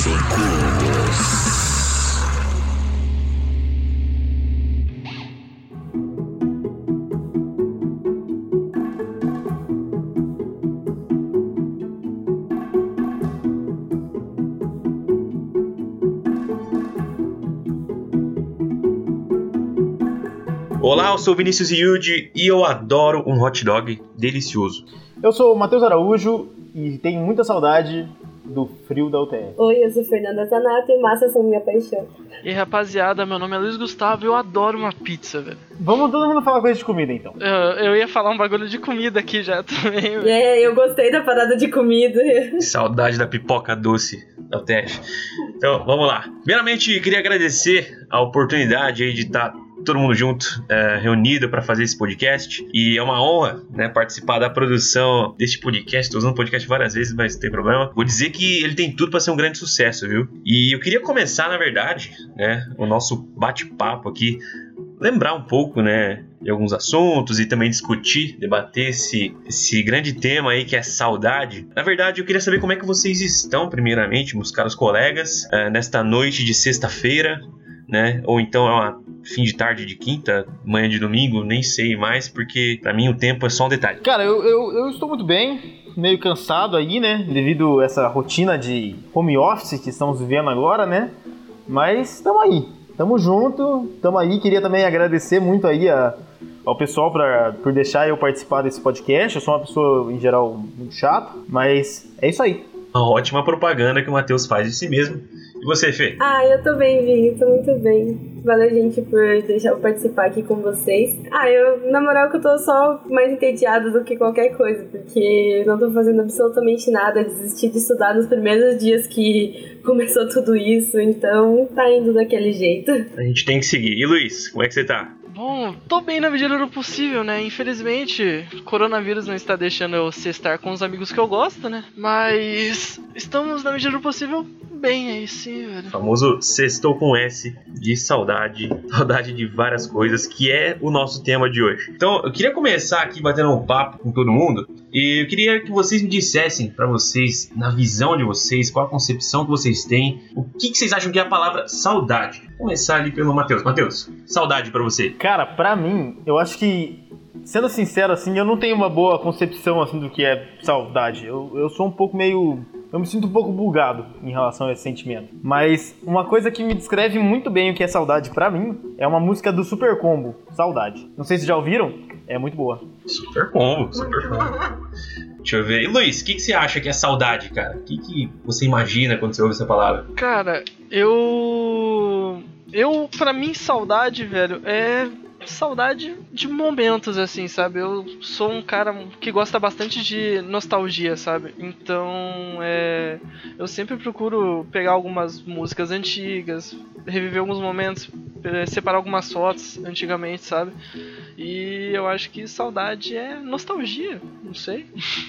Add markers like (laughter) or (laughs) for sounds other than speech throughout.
segundos. Olá, eu sou Vinícius Yudi e eu adoro um hot dog delicioso. Eu sou o Matheus Araújo e tenho muita saudade do frio da UTF. Oi, eu sou Fernanda Zanato e massas são minha paixão. E rapaziada, meu nome é Luiz Gustavo e eu adoro uma pizza, velho. Vamos todo mundo falar coisa de comida então. Eu, eu ia falar um bagulho de comida aqui já (laughs) também. É, eu gostei da parada de comida. Saudade da pipoca doce da UTF. Então, vamos lá. Primeiramente, queria agradecer a oportunidade aí de estar todo mundo junto, é, reunido para fazer esse podcast. E é uma honra né, participar da produção deste podcast. Estou usando podcast várias vezes, mas não tem problema. Vou dizer que ele tem tudo para ser um grande sucesso, viu? E eu queria começar, na verdade, né, o nosso bate-papo aqui, lembrar um pouco, né, de alguns assuntos e também discutir, debater esse, esse grande tema aí que é saudade. Na verdade, eu queria saber como é que vocês estão, primeiramente, meus caros colegas, eh, nesta noite de sexta-feira, né? Ou então é uma fim de tarde de quinta, manhã de domingo, nem sei mais, porque pra mim o tempo é só um detalhe. Cara, eu, eu, eu estou muito bem, meio cansado aí, né? Devido a essa rotina de home office que estamos vivendo agora, né? Mas estamos aí, estamos junto, estamos aí. Queria também agradecer muito aí a, ao pessoal pra, por deixar eu participar desse podcast. Eu sou uma pessoa, em geral, muito chata, mas é isso aí. Uma ótima propaganda que o Matheus faz de si mesmo. E você, Fê? Ah, eu tô bem, Vini, tô muito bem. Valeu, gente, por deixar eu participar aqui com vocês. Ah, eu, na moral, que eu tô só mais entediada do que qualquer coisa, porque não tô fazendo absolutamente nada, desisti de estudar nos primeiros dias que (laughs) começou tudo isso, então tá indo daquele jeito. A gente tem que seguir. E Luiz, como é que você tá? Bom, tô bem na medida do possível, né? Infelizmente, coronavírus não está deixando eu cestar com os amigos que eu gosto, né? Mas estamos na medida do possível bem aí sim, velho. Famoso sextou com S de saudade, (laughs) saudade de várias coisas, que é o nosso tema de hoje. Então, eu queria começar aqui batendo um papo com todo mundo, e eu queria que vocês me dissessem pra vocês, na visão de vocês, qual a concepção que vocês têm, o que, que vocês acham que é a palavra saudade. Vou começar ali pelo Matheus. Matheus, saudade pra você. Cara, pra mim, eu acho que, sendo sincero assim, eu não tenho uma boa concepção assim do que é saudade. Eu, eu sou um pouco meio. Eu me sinto um pouco bugado em relação a esse sentimento. Mas uma coisa que me descreve muito bem o que é saudade pra mim é uma música do Super Combo, Saudade. Não sei se já ouviram, é muito boa. Super combo, super combo. Deixa eu ver. E Luiz, o que, que você acha que é saudade, cara? O que, que você imagina quando você ouve essa palavra? Cara, eu. Eu, pra mim, saudade, velho, é saudade de momentos, assim, sabe? Eu sou um cara que gosta bastante de nostalgia, sabe? Então, é. Eu sempre procuro pegar algumas músicas antigas, reviver alguns momentos, eh, separar algumas fotos antigamente, sabe? E eu acho que saudade é nostalgia, não sei.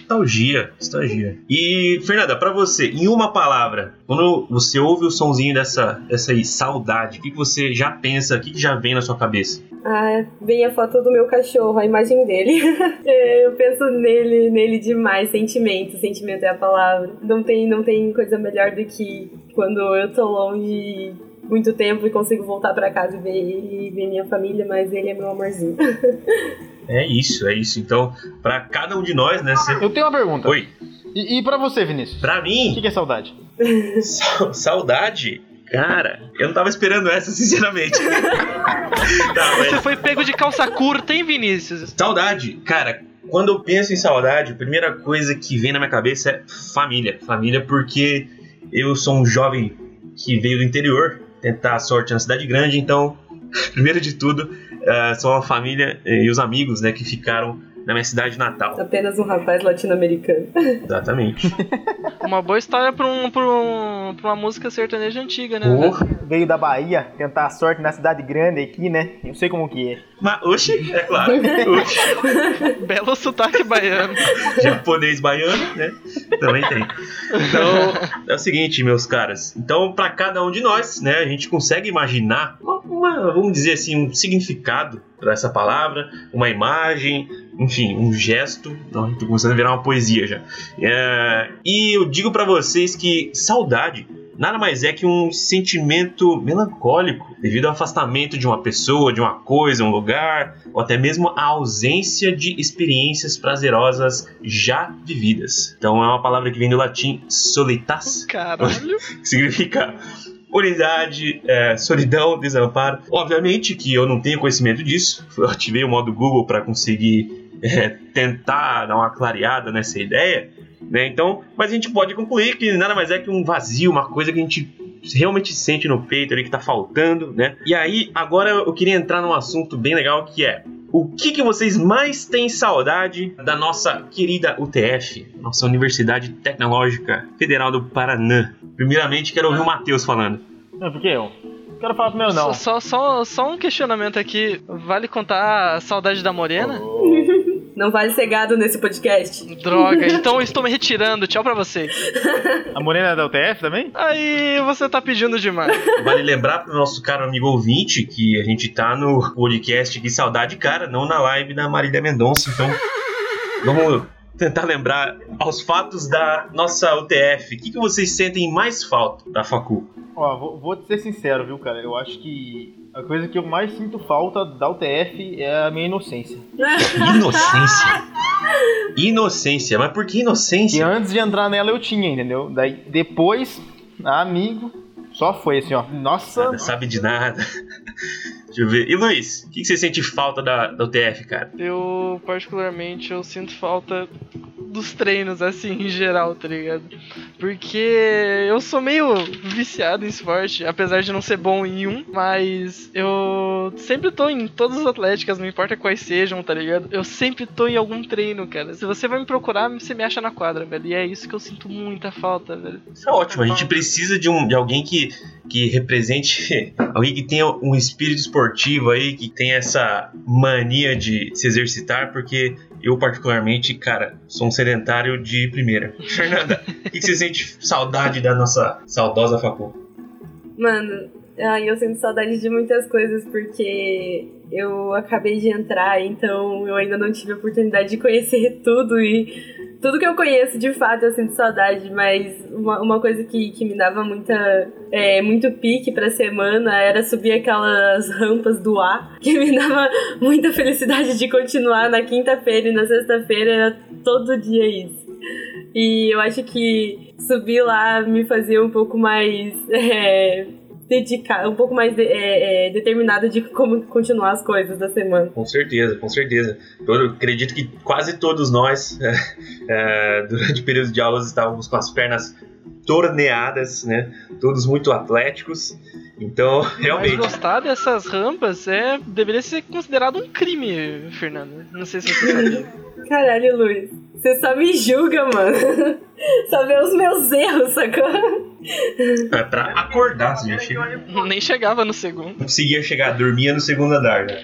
Nostalgia, nostalgia. E, Fernanda, pra você, em uma palavra, quando você ouve o sonzinho dessa, dessa aí, saudade, o que, que você já pensa, o que, que já vem na sua cabeça? Ah, vem a foto do meu cachorro, a imagem dele. (laughs) É, eu penso nele, nele demais, sentimento, sentimento é a palavra. Não tem, não tem coisa melhor do que quando eu tô longe muito tempo e consigo voltar pra casa e ver, e ver minha família, mas ele é meu amorzinho. (laughs) É isso, é isso. Então, pra cada um de nós, né? Você... Eu tenho uma pergunta. Oi. E, e pra você, Vinícius? Pra O mim, que que é saudade? sa- saudade. Cara, eu não tava esperando essa, (laughs) sinceramente. tá, mas Você foi pego de calça curta, hein, Vinícius? Saudade, cara, quando eu penso em saudade, a primeira coisa que vem na minha cabeça é família. Família porque eu sou um jovem que veio do interior tentar a sorte na cidade grande, então, (laughs) primeiro de tudo, eh, são a família e os amigos, né, que ficaram na minha cidade natal. Apenas um rapaz latino-americano. (laughs) Exatamente. Uma boa história pra, um, pra, um, pra uma música sertaneja antiga, né? Porra. Veio da Bahia tentar a sorte na cidade grande aqui, né? Eu sei como que é. Mas, oxe, é claro. Oxe. (laughs) Belo sotaque baiano. japonês baiano, né? Também tem. Então, é o seguinte, meus caras. Então, para cada um de nós, né, a gente consegue imaginar uma, uma- vamos dizer assim, um significado essa palavra, uma imagem, enfim, um gesto. Não, tô começando a virar uma poesia já. É, e eu digo para vocês que saudade nada mais é que um sentimento melancólico devido ao afastamento de uma pessoa, de uma coisa, um lugar, ou até mesmo a ausência de experiências prazerosas já vividas. Então é uma palavra que vem do latim solitas, Caralho. (laughs) que significa unidade, é, solidão, desamparo. Obviamente que eu não tenho conhecimento disso. Eu ativei o modo Google para conseguir é, tentar dar uma clareada nessa ideia. Né? Então, mas a gente pode concluir que nada mais é que um vazio, uma coisa que a gente realmente sente no peito ali que tá faltando, né? E aí, agora eu queria entrar num assunto bem legal que é o que, que vocês mais têm saudade da nossa querida UTF, nossa Universidade Tecnológica Federal do Paraná? Primeiramente, quero ouvir o Matheus falando. Não, por que eu? Não quero falar primeiro, não. Só, só, só um questionamento aqui. Vale contar a saudade da Morena? (laughs) Não vale ser gado nesse podcast. Droga, então eu estou me retirando. Tchau pra vocês. A Morena é da UTF também? Aí você tá pedindo demais. Vale lembrar pro nosso caro amigo ouvinte que a gente tá no podcast Que Saudade Cara, não na live da Marília Mendonça. Então, vamos tentar lembrar aos fatos da nossa UTF. O que, que vocês sentem mais falta da Facu? Ó, vou, vou ser sincero, viu, cara? Eu acho que a coisa que eu mais sinto falta da UTF é a minha inocência. Inocência. Inocência. Mas por que inocência? antes de entrar nela eu tinha, entendeu? Daí depois, amigo, só foi assim, ó. Nossa, Nada sabe de nada. (laughs) Deixa eu ver. E Luiz, o que, que você sente falta da, da UTF, cara? Eu, particularmente, eu sinto falta dos treinos, assim, em geral, tá ligado? Porque eu sou meio viciado em esporte, apesar de não ser bom em um, mas eu sempre tô em todas as atléticas, não importa quais sejam, tá ligado? Eu sempre tô em algum treino, cara. Se você vai me procurar, você me acha na quadra, velho. E é isso que eu sinto muita falta, velho. Isso é ótimo. A gente precisa de, um, de alguém que, que represente. (laughs) Alguém que tenha um espírito esportivo aí, que tenha essa mania de se exercitar, porque eu, particularmente, cara, sou um sedentário de primeira. Fernanda, (laughs) o que, que você sente saudade da nossa saudosa facu? Mano, ai, eu sinto saudade de muitas coisas porque eu acabei de entrar, então eu ainda não tive a oportunidade de conhecer tudo e tudo que eu conheço de fato eu sinto saudade, mas uma, uma coisa que, que me dava muita, é, muito pique pra semana era subir aquelas rampas do ar, que me dava muita felicidade de continuar na quinta-feira e na sexta-feira, era todo dia isso. E eu acho que subir lá me fazia um pouco mais. (laughs) É, dedicar, um pouco mais de, é, é, determinada de como continuar as coisas da semana. Com certeza, com certeza. Eu acredito que quase todos nós, (laughs) é, durante o período de aulas, estávamos com as pernas torneadas, né? Todos muito atléticos. Então, Mas realmente. gostar dessas rampas é deveria ser considerado um crime, Fernando. Não sei se você sabia. (laughs) Caralho, Luiz. Você só me julga, mano. Só vê os meus erros, sacou? É pra acordar, você já chega. Nem chegava no segundo. Não conseguia chegar, dormia no segundo andar, né?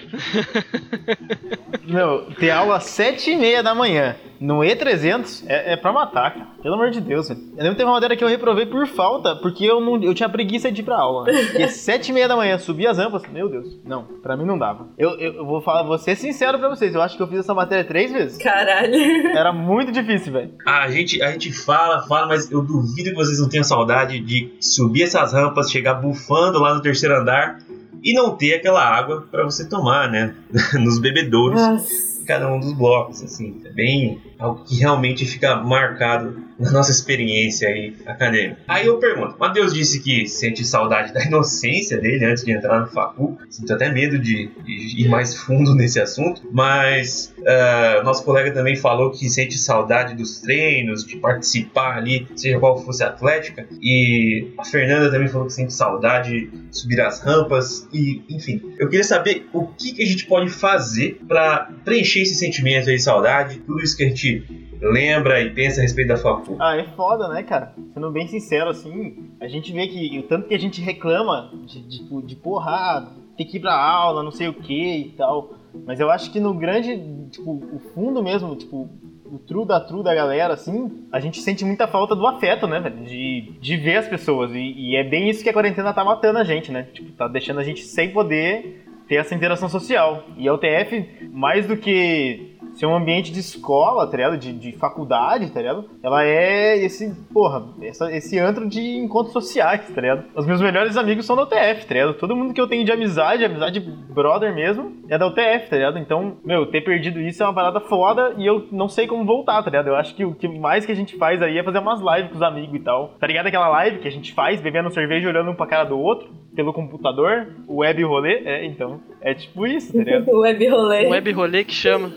meu, ter aula às 7 e meia da manhã no E300 é, é pra matar, cara. Pelo amor de Deus, velho. Eu lembro que teve uma matéria que eu reprovei por falta, porque eu, não, eu tinha preguiça de ir pra aula. Porque 7 e meia da manhã, subir as rampas, meu Deus. Não, pra mim não dava. Eu, eu, eu vou falar, vou ser sincero pra vocês, eu acho que eu fiz essa matéria três vezes. Caralho. Era muito difícil, velho. Ah, a gente, a gente fala, fala, mas eu duvido que vocês não tenham saudade de subir essas rampas, chegar bufando lá no terceiro andar e não ter aquela água pra você tomar, né? (laughs) Nos bebedouros. Nossa. cada um dos blocos, assim, é bem algo que realmente fica marcado na nossa experiência aí acadêmica. Aí eu pergunto, Matheus disse que sente saudade da (laughs) inocência dele antes de entrar no facu, sinto até medo de, de ir mais fundo nesse assunto, mas uh, nosso colega também falou que sente saudade dos treinos, de participar ali, seja qual fosse a atlética, e a Fernanda também falou que sente saudade de subir as rampas, e enfim, eu queria saber o que, que a gente pode fazer para preencher esse sentimento aí de saudade, tudo isso que a gente lembra e pensa a respeito da facu. Ah, é foda, né, cara? Sendo bem sincero, assim, a gente vê que o tanto que a gente reclama de, de, de porra, ter que ir pra aula, não sei o que e tal. Mas eu acho que no grande, tipo, o fundo mesmo, tipo, o true da true da galera, assim, a gente sente muita falta do afeto, né, velho? De, de ver as pessoas. E, e é bem isso que a quarentena tá matando a gente, né? Tipo, tá deixando a gente sem poder ter essa interação social. E a UTF, mais do que ser um ambiente de escola, tá ligado? De, de faculdade, tá ligado? Ela é esse, porra, essa, esse antro de encontros sociais, tá ligado? Os meus melhores amigos são da UTF, tá ligado? Todo mundo que eu tenho de amizade, amizade brother mesmo, é da UTF, tá ligado? Então, meu, ter perdido isso é uma parada foda e eu não sei como voltar, tá ligado? Eu acho que o que mais que a gente faz aí é fazer umas lives com os amigos e tal. Tá ligado aquela live que a gente faz bebendo cerveja e olhando um pra cara do outro? Pelo computador, o web rolê? É, então. É tipo isso, tá ligado? (laughs) web rolê. Web rolê que chama.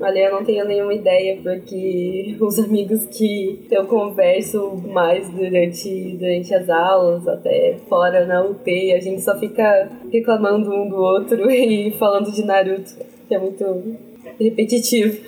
Olha, eu não tenho nenhuma ideia, porque (laughs) os amigos que eu converso mais durante, durante as aulas, até fora na UT, a gente só fica reclamando um do outro (laughs) e falando de Naruto, que é muito repetitivo.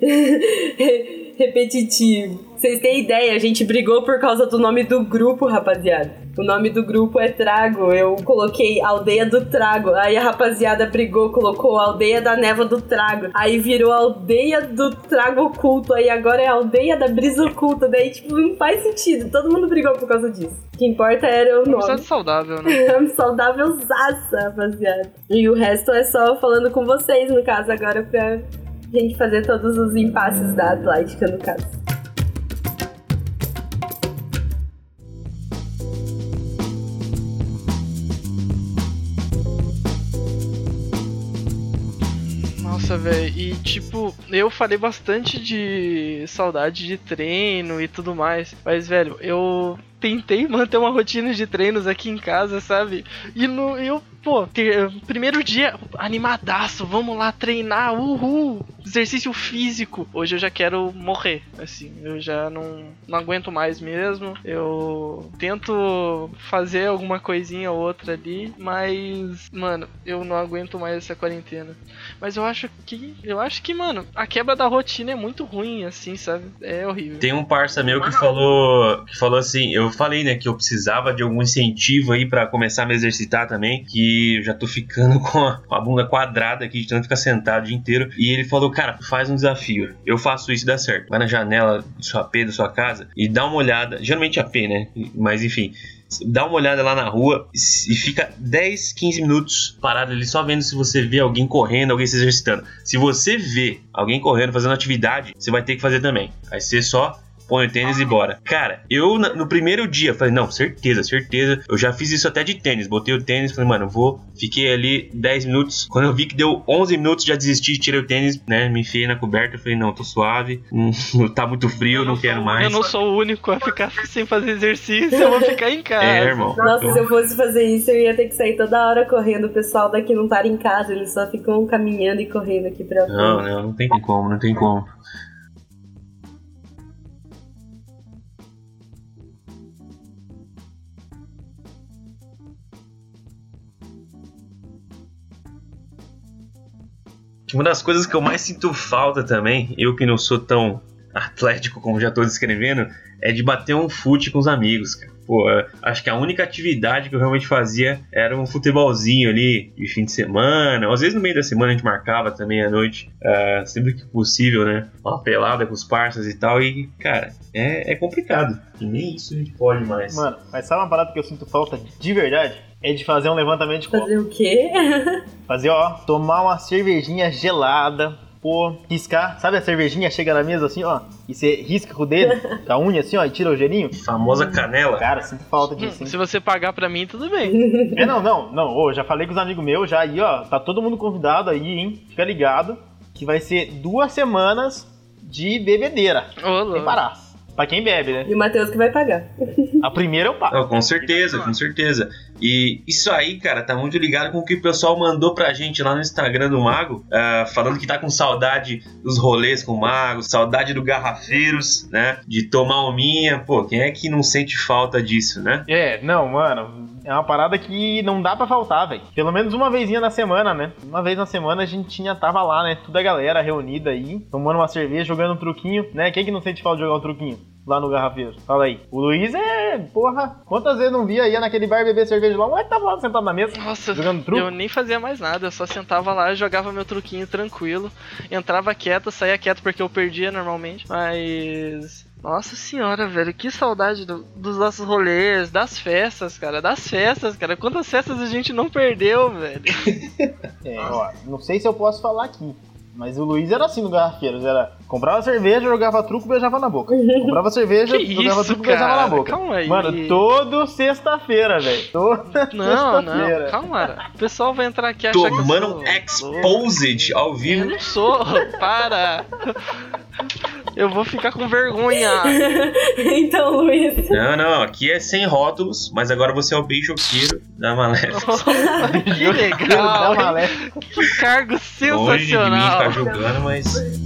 (laughs) (laughs) repetitivo. Vocês têm ideia, a gente brigou por causa do nome do grupo, rapaziada. O nome do grupo é Trago. Eu coloquei Aldeia do Trago. Aí a rapaziada brigou, colocou Aldeia da Neva do Trago. Aí virou Aldeia do Trago Oculto. Aí agora é Aldeia da Brisa Oculta. Daí, tipo, não faz sentido. Todo mundo brigou por causa disso. O que importa era o nome. É saudável, né? (laughs) saudável zaça, rapaziada. E o resto é só falando com vocês, no caso, agora pra gente fazer todos os impasses da Atlética, no caso. Nossa, velho, e tipo, eu falei bastante de saudade de treino e tudo mais, mas, velho, eu tentei manter uma rotina de treinos aqui em casa, sabe? E no, eu pô, ter, primeiro dia, animadaço, vamos lá treinar, uhul, exercício físico. Hoje eu já quero morrer, assim, eu já não, não aguento mais mesmo. Eu tento fazer alguma coisinha ou outra ali, mas, mano, eu não aguento mais essa quarentena. Mas eu acho que, eu acho que, mano, a quebra da rotina é muito ruim, assim, sabe? É horrível. Tem um parça meu que falou, que falou assim, eu falei, né, que eu precisava de algum incentivo aí para começar a me exercitar também, que já tô ficando (laughs) com a, com a, bunda quadrada aqui de tanto ficar sentado o dia inteiro. E ele falou, cara, faz um desafio. Eu faço isso e dá certo. Vai na janela do seu AP, da sua casa, e dá uma olhada. Geralmente AP, né? Mas enfim, dá uma olhada lá na rua e fica 10, 15 minutos parado ali só vendo se você vê alguém correndo, alguém se exercitando. Se você vê alguém correndo, fazendo atividade, você vai ter que fazer também. Vai ser só põe o tênis e bora. Cara, eu no primeiro dia falei, não, certeza, certeza. Eu já fiz isso até de tênis. Botei o tênis, falei, mano, vou. Fiquei ali 10 minutos. Quando eu vi que deu 11 minutos, já desisti, tirei o tênis, né? Me enfiei na coberta. Falei, não, tô suave. Não, (laughs) tá muito frio, não quero mais. Eu não sou o único a ficar (laughs) sem fazer exercício. Eu vou ficar em casa. É, irmão. Nossa, se eu fosse fazer isso, eu ia ter que sair toda hora correndo. O pessoal daqui não para em casa, eles só ficam caminhando e correndo aqui pra. Não, não, não tem como, não tem como. Uma das coisas que eu mais sinto falta também, eu que não sou tão atlético como já estou descrevendo, é de bater um fute com os amigos, cara. Pô, acho que a única atividade que eu realmente fazia era um futebolzinho ali de fim de semana. Às vezes no meio da semana a gente marcava também à noite, uh, sempre que possível, né? Uma pelada com os parceiros e tal. E, cara, é, é complicado. E nem isso a gente pode mais. Mano, mas sabe uma parada que eu sinto falta de verdade? É de fazer um levantamento de copo. Fazer o quê? (laughs) Fazer, ó, tomar uma cervejinha gelada, pô, riscar. Sabe a cervejinha chega na mesa assim, ó, e você risca com o dedo, (laughs) com a unha assim, ó, e tira o gelinho? Famosa canela. Cara, sinto falta disso. Hein? Se você pagar pra mim, tudo bem. (laughs) É, não, não, não. Ô, já falei com os amigos meus já aí, ó, tá todo mundo convidado aí, hein? Fica ligado que vai ser duas semanas de bebedeira. Ô, Sem parar. Pra quem bebe, né? E o Matheus que vai pagar. A primeira eu pago. Oh, com certeza, com certeza. E isso aí, cara, tá muito ligado com o que o pessoal mandou pra gente lá no Instagram do Mago, uh, falando que tá com saudade dos rolês com o Mago, saudade do Garrafeiros, né? De tomar minha. Pô, quem é que não sente falta disso, né? É, não, mano. É uma parada que não dá pra faltar, velho. Pelo menos uma vezinha na semana, né? Uma vez na semana a gente tinha, tava lá, né? Toda a galera reunida aí, tomando uma cerveja, jogando um truquinho, né? Quem que não sente falta de jogar um truquinho? lá no Garrafeiro. Fala aí. O Luiz é. Porra, quantas vezes não via, ia naquele bar beber cerveja lá, ué, tava lá sentado na mesa. Nossa, jogando truque. eu nem fazia mais nada, eu só sentava lá, jogava meu truquinho tranquilo, entrava quieto, saía quieto porque eu perdia normalmente, mas. Nossa senhora, velho, que saudade do, dos nossos rolês, das festas, cara, das festas, cara. Quantas festas a gente não perdeu, velho? (laughs) É, ó, não sei se eu posso falar aqui, Mas o Luiz era assim no Garrafeiros, era comprava cerveja, jogava truco, beijava na boca. (laughs) Comprava cerveja, Que jogava isso, truco, beijava na cara? boca. Calma aí. Mano, todo sexta-feira, velho. Toda Não, sexta-feira. não, calma. O pessoal vai entrar aqui e um que eu sou... exposed ao Eu vivo. não sou, para. Eu vou ficar com vergonha. (laughs) então, Luiz. Não, não, aqui é sem rótulos, mas agora você é o beijoqueiro da Maléfica. (laughs) que legal, hein? leve. que cargo Longe de mim sensacional. ficar julgando, mas.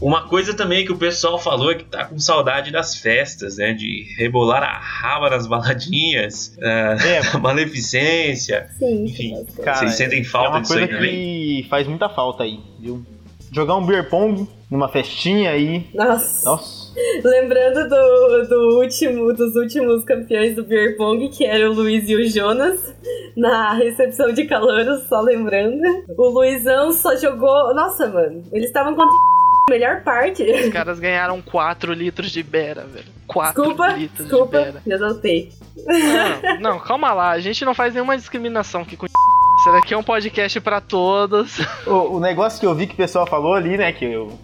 Uma coisa também que o pessoal falou é que tá com saudade das festas, né? De rebolar a raba nas baladinhas, é, É, (laughs) a maleficência. Sim, Enfim. Cara, Vocês sentem é falta uma disso aí coisa também? que faz muita falta aí, viu? Jogar um beer pong numa festinha aí. Nossa. Nossa. Lembrando do, do último, dos últimos campeões do Beer Pong, que era o Luiz e o Jonas, na recepção de calouros, só lembrando. O Luizão só jogou. Nossa, mano, eles estavam contra a melhor parte. Os caras ganharam 4 litros de Bera, velho. 4 Desculpa, litros de desculpa, Bera. já notei. Não, não, calma lá. A gente não faz nenhuma discriminação aqui com (laughs) Isso daqui é um podcast pra todos. O, o negócio que eu vi que o pessoal falou ali, né, que eu,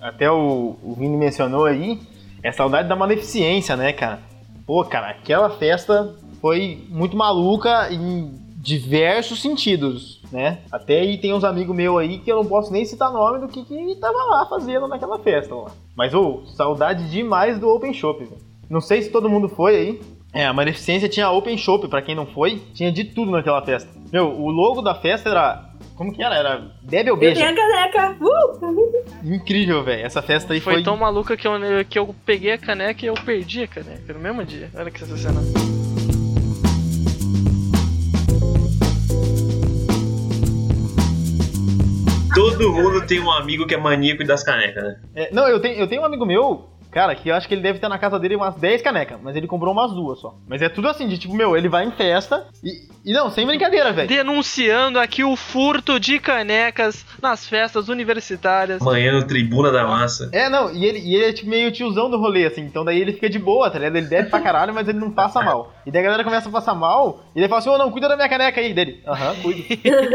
até o, o Vini mencionou aí, é saudade da maleficência, né, cara? Pô, cara, aquela festa foi muito maluca em diversos sentidos, né? Até aí tem uns amigos meus aí que eu não posso nem citar nome do que que tava lá fazendo naquela festa lá. Mas, ô, saudade demais do Open Shop, velho. Não sei se todo mundo foi aí. É, a Maleficência tinha Open Shop, pra quem não foi, tinha de tudo naquela festa. Meu, o logo da festa era. Como que era? Era Bebe ou Beija? tenho a caneca! Uh! Incrível, velho. Essa festa aí Foi, foi. tão maluca que eu, que eu peguei a caneca e eu perdi a caneca no mesmo dia. Olha que sensacional. Todo mundo tem um amigo que é maníaco das canecas, né? É, não, eu tenho, eu tenho um amigo meu, cara, que eu acho que ele deve ter na casa dele umas 10 canecas, mas ele comprou umas duas só. Mas é tudo assim, de tipo, meu, ele vai em festa e. E não, sem brincadeira, velho. Denunciando aqui o furto de canecas nas festas universitárias. Amanhã no Tribuna da Massa. É, não, e ele, e ele é tipo meio tiozão do rolê, assim, então daí ele fica de boa, tá ligado? Ele deve pra caralho, mas ele não passa mal. E daí a galera começa a passar mal, e ele fala assim, ô não, cuida da minha caneca aí, dele. Aham, cuido.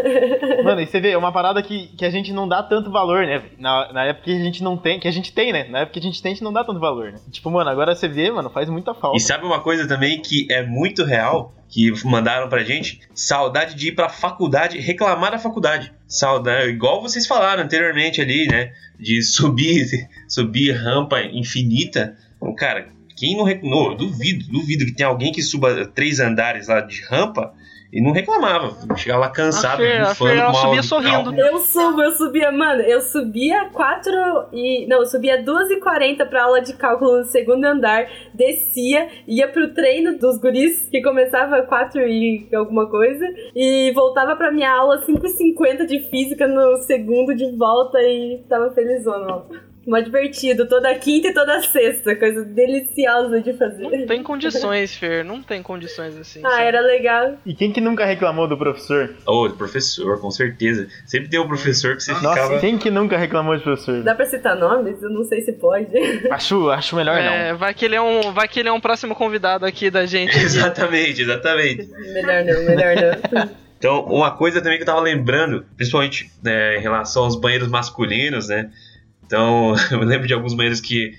(laughs) Mano, e você vê, é uma parada que, que a gente não dá tanto valor, né? Na, na época que a gente não tem, que a gente tem, né? Na época que a gente tem, a gente não dá tanto valor, né? Tipo, mano, agora você vê, mano, faz muita falta. E sabe uma coisa também que é muito real, que mandaram pra gente? Saudade de ir pra faculdade, reclamar da faculdade. Saudade, igual vocês falaram anteriormente ali, né? De subir, (laughs) subir rampa infinita. Então, cara, quem não reclamou, duvido, duvido que tenha alguém que suba três andares lá de rampa e não reclamava. Chegava lá cansado, A Fer- a bufando ela uma subia sorrindo. Eu subo, eu subia, mano, eu subia 4 e. Não, eu subia 2h40 pra aula de cálculo no segundo andar, descia, ia pro treino dos guris, que começava 4 e alguma coisa, e voltava pra minha aula 5h50 de física no segundo de volta e tava felizona, ó. Mó divertido, toda quinta e toda sexta, coisa deliciosa de fazer. Não tem condições, Fer. Não tem condições assim. Ah, sabe? era legal. E quem que nunca reclamou do professor? Ô, professor, com certeza. Sempre tem um professor que você Nossa, ficava. quem que nunca reclamou de professor? Dá pra citar nomes? Eu não sei se pode. (laughs) Acho, acho melhor não. É, vai que ele é um, vai que ele é um próximo convidado aqui da gente. (laughs) Exatamente, exatamente. melhor não, melhor não. (laughs) Então, uma coisa também que eu tava lembrando, principalmente né, em relação aos banheiros masculinos, né? Então, (laughs) eu lembro de alguns banheiros que,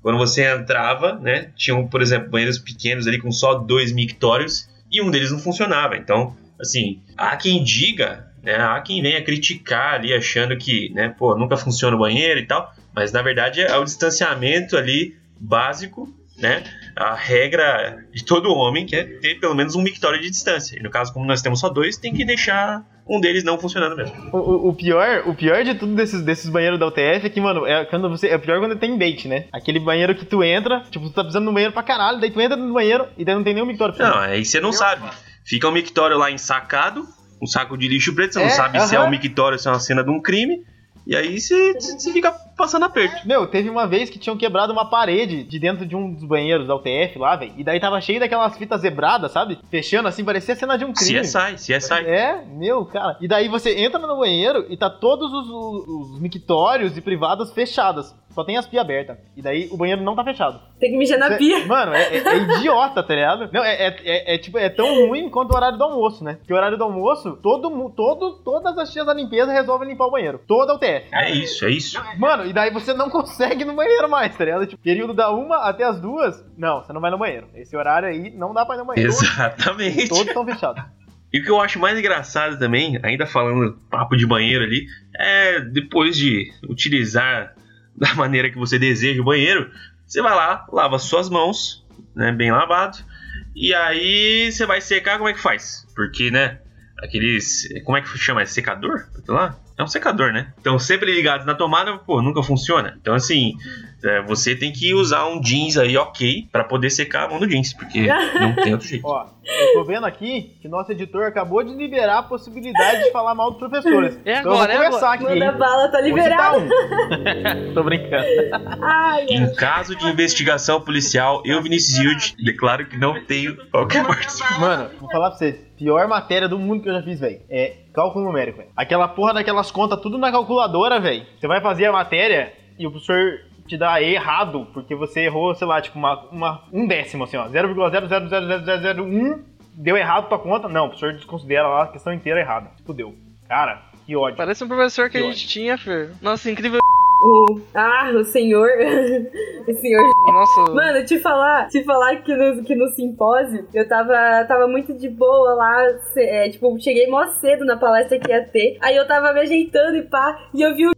quando você entrava, né? Tinham, por exemplo, banheiros pequenos ali com só dois mictórios e um deles não funcionava. Então, assim, há quem diga, né? Há quem venha criticar ali, achando que, né? Pô, nunca funciona o banheiro e tal. Mas, na verdade, é o distanciamento ali básico, né? A regra de todo homem que é ter pelo menos um mictório de distância. E no caso, como nós temos só dois, tem que deixar um deles não funcionando mesmo. O, o- o pior, o pior de tudo desses, desses banheiros da UTF é que, mano, é quando você. É pior quando tem bait, né? Aquele banheiro que tu entra, tipo, tu tá precisando de um banheiro pra caralho, daí tu entra no banheiro e daí não tem nenhum mictório Não, aí você não sabe. Fica um mictório lá ensacado, um saco de lixo preto, você não É, sabe se é um mictório, se é uma cena de um crime. E aí você, fica passando aperto. Meu, teve uma vez que tinham quebrado uma parede de dentro de um dos banheiros da UTF lá, velho. E daí tava cheio daquelas fitas zebradas, sabe? Fechando assim, parecia cena de um crime. CSI, CSI. É, meu, cara. E daí você entra no banheiro e tá todos os, os, os mictórios e privadas fechadas. Só tem as pias abertas. E daí o banheiro não tá fechado. Tem que mijar na Cê- pia. Mano, é, é- é idiota, tá ligado? Não, é, é, é- é, tipo, é tão ruim quanto o horário do almoço, né? Porque o horário do almoço, todo, todo, todas as tias da limpeza resolvem limpar o banheiro. Toda UTF. É isso, é isso. Mano, e daí você não (laughs) consegue ir no banheiro mais, tá ligado? Tipo, período da uma até as duas, não, você não vai no banheiro. Esse horário aí não dá pra ir no banheiro. (laughs) Exatamente. Todos estão fechados. E o que eu acho mais engraçado também, ainda falando papo de banheiro ali, é depois de utilizar da maneira que você deseja o banheiro, você vai lá, lava suas mãos, né, bem lavado, e aí você vai secar, como é que faz? Porque, né, aqueles, como é que chama? É secador? Lá. É um secador, né? Então, sempre ligados na tomada, pô, nunca funciona. Então, assim, é, você tem que usar um jeans aí, ok, pra poder secar a mão do jeans, porque não tem outro jeito. (laughs) Ó, eu tô vendo aqui que nosso editor acabou de liberar a possibilidade de falar mal dos professores. É então eu agora, é vou começar aqui. Manda bala, tá liberado. um. (laughs) tô brincando. Ai, ai. Em caso de investigação policial, eu, Vinícius Yield, declaro que não tenho qualquer participação. Mano, vou falar pra vocês. Pior matéria do mundo que eu já fiz, velho. É cálculo numérico, velho. Aquela porra daquelas contas tudo na calculadora, velho. Você vai fazer a matéria e o professor te dá errado, porque você errou, sei lá, tipo, uma, uma- um décimo, assim, ó. 0,00000001 deu errado tua conta. Não, o professor desconsidera lá a questão inteira errada. Fudeu. Cara, que ódio. Parece um professor que a Que gente tinha, Fer. Nossa, incrível. O, ah, o senhor. (laughs) o senhor. Nossa. Mano, te falar, te falar que no, que no simpósio eu tava, tava muito de boa lá. é, tipo, cheguei mó cedo na palestra que ia ter. Aí eu tava me ajeitando e pá, e eu vi o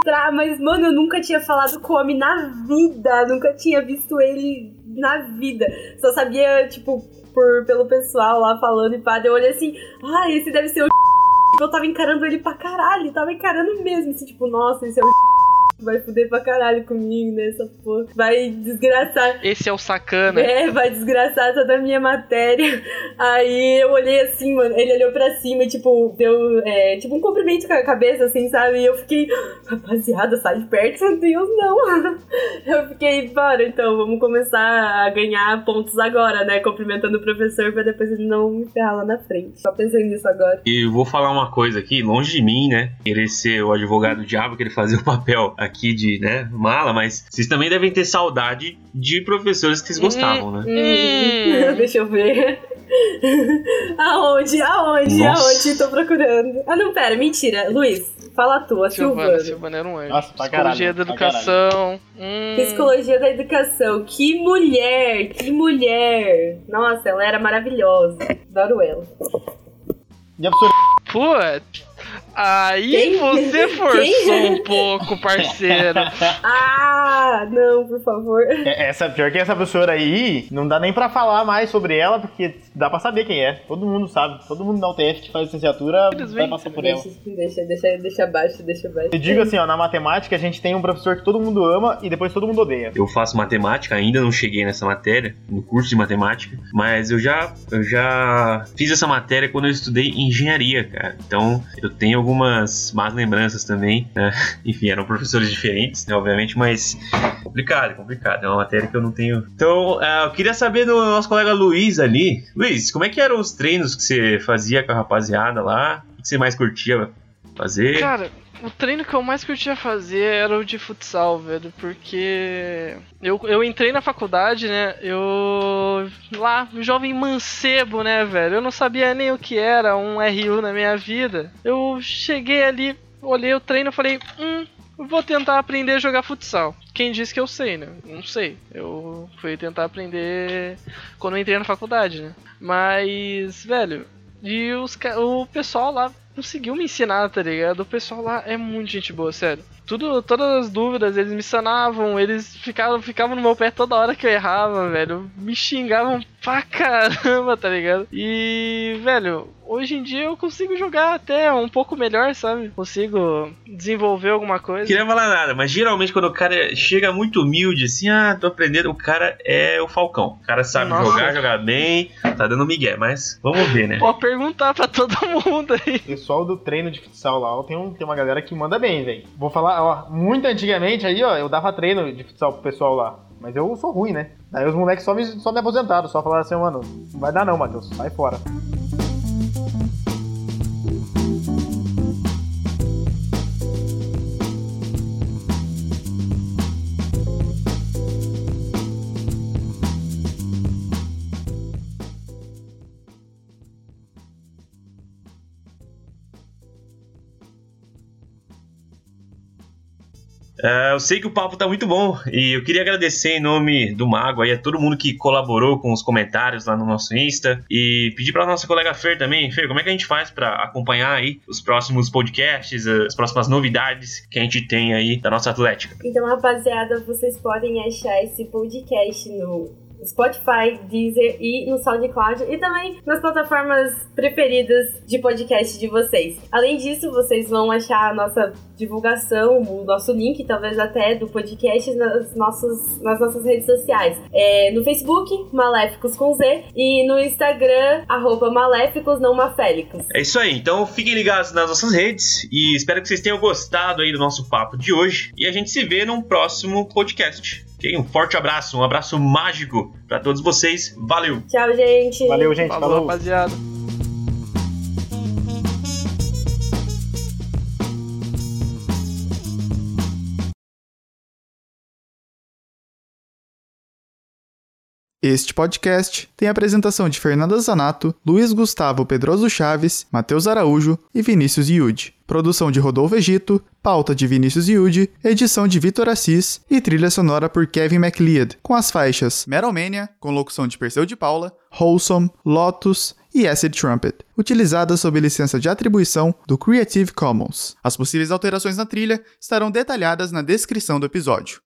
entrar, mas, mano, eu nunca tinha falado com o homem na vida. Nunca tinha visto ele na vida. Só sabia, tipo, por, pelo pessoal lá falando e pá. Eu olhei assim, ah, esse deve ser o (laughs) eu tava encarando ele pra caralho, tava encarando mesmo, assim, tipo, nossa, esse é o vai fuder pra caralho comigo nessa porra, vai desgraçar. Esse é o sacana. É, vai desgraçar toda a minha matéria. Aí eu olhei assim, mano, ele olhou pra cima e, tipo, deu, é, tipo, um cumprimento com a cabeça, assim, sabe? E eu fiquei, rapaziada, sai de perto, meu Deus, não. (laughs) Eu fiquei, bora, então, vamos começar a ganhar pontos agora, né? Cumprimentando o professor pra depois ele não me ferrar lá na frente. Só pensei nisso agora. E eu vou falar uma coisa aqui, longe de mim, né? Querer ser o advogado diabo, querer fazer o papel aqui de, né, mala, mas vocês também devem ter saudade de professores que vocês gostavam, né? Hum. (laughs) Deixa eu ver. (laughs) aonde? Aonde? Nossa. Aonde? Tô procurando. Ah, não, pera, mentira. Luiz, fala a tua, Silvana, Silvana. Silvana era um anjo. Nossa, pra Psicologia caralho, da educação. Hum. Psicologia da educação. Que mulher, que mulher. Nossa, ela era maravilhosa. Adoro ela. E a professora Putz. Aí Quem? você forçou Quem? um pouco, parceiro. (laughs) Ah, não, por favor. É, Essa, pior que essa professora aí, não dá nem pra falar mais sobre ela, porque dá pra saber quem é. Todo mundo sabe. Todo mundo da UTF que faz licenciatura vai passar por ela. Deixa, deixa, deixa, deixa abaixo, deixa abaixo. Eu digo assim, ó, na matemática a gente tem um professor que todo mundo ama e depois todo mundo odeia. Eu faço matemática, ainda não cheguei nessa matéria, no curso de matemática, mas eu já, eu já fiz essa matéria quando eu estudei engenharia, cara. Então eu tenho algumas más lembranças também, né? (laughs) Enfim, eram professores diferentes, né, obviamente, mas complicado, complicado. É uma matéria que eu não tenho. Então, ah, eu queria saber do nosso colega Luiz ali. Luiz, como é que eram os treinos que você fazia com a rapaziada lá? O que você mais curtia fazer? Cara, o treino que eu mais curtia fazer era o de futsal, velho, porque eu, eu entrei na faculdade, né? Eu. Lá, jovem mancebo, né, velho? Eu não sabia nem o que era um RU na minha vida. Eu cheguei ali, olhei o treino e falei, hum. Vou tentar aprender a jogar futsal. Quem disse que eu sei, né? Não sei. Eu fui tentar aprender quando entrei na faculdade, né? Mas, velho, e os, o pessoal lá conseguiu me ensinar, tá ligado? O pessoal lá é muito gente boa, sério. Tudo, todas as dúvidas, eles me sanavam, eles ficavam, ficavam no meu pé toda hora que eu errava, velho. Me xingavam pra caramba, tá ligado? E, velho, hoje em dia eu consigo jogar até um pouco melhor, sabe? Consigo desenvolver alguma coisa. queria falar nada, mas geralmente quando o cara chega muito humilde, assim, ah, tô aprendendo, o cara é o Falcão. O cara sabe Nossa. jogar, jogar bem, tá dando migué, mas vamos ver, né? Pode perguntar pra todo (laughs) mundo aí. Pessoal do treino de futsal lá, tem, um, tem uma galera que manda bem, velho. Vou falar, ó, muito antigamente aí, ó, eu dava treino de futsal pro pessoal lá. Mas eu sou ruim, né? Daí os moleques só me, só me aposentaram, só falaram assim, mano, não vai dar não, Matheus, sai fora. Uh, eu sei que o papo tá muito bom e eu queria agradecer em nome do Mago aí a todo mundo que colaborou com os comentários lá no nosso Insta e pedir pra nossa colega Fer também. Fer, como é que a gente faz para acompanhar aí os próximos podcasts, as próximas novidades que a gente tem aí da nossa Atlética? Então, rapaziada, vocês podem achar esse podcast no Spotify, Deezer e no SoundCloud e também nas plataformas preferidas de podcast de vocês. Além disso, vocês vão achar a nossa divulgação, o nosso link, talvez até do podcast nas, nossos, nas nossas redes sociais. É, no Facebook, Maléficos com Z, e no Instagram, arroba Maléficos, não Mafélicos. É isso aí, então fiquem ligados nas nossas redes e espero que vocês tenham gostado aí do nosso papo de hoje e a gente se vê num próximo podcast. Okay? Um forte abraço, um abraço mágico para todos vocês. Valeu! Tchau, gente! Valeu, gente! Falou, Falou. rapaziada! Este podcast tem a apresentação de Fernanda Zanato, Luiz Gustavo Pedroso Chaves, Matheus Araújo e Vinícius Yude. Produção de Rodolfo Egito, pauta de Vinícius Yude, edição de Vitor Assis e trilha sonora por Kevin MacLeod, com as faixas Metalmania, com locução de Perseu de Paula, Wholesome, Lotus e Acid Trumpet, utilizadas sob licença de atribuição do Creative Commons. As possíveis alterações na trilha estarão detalhadas na descrição do episódio.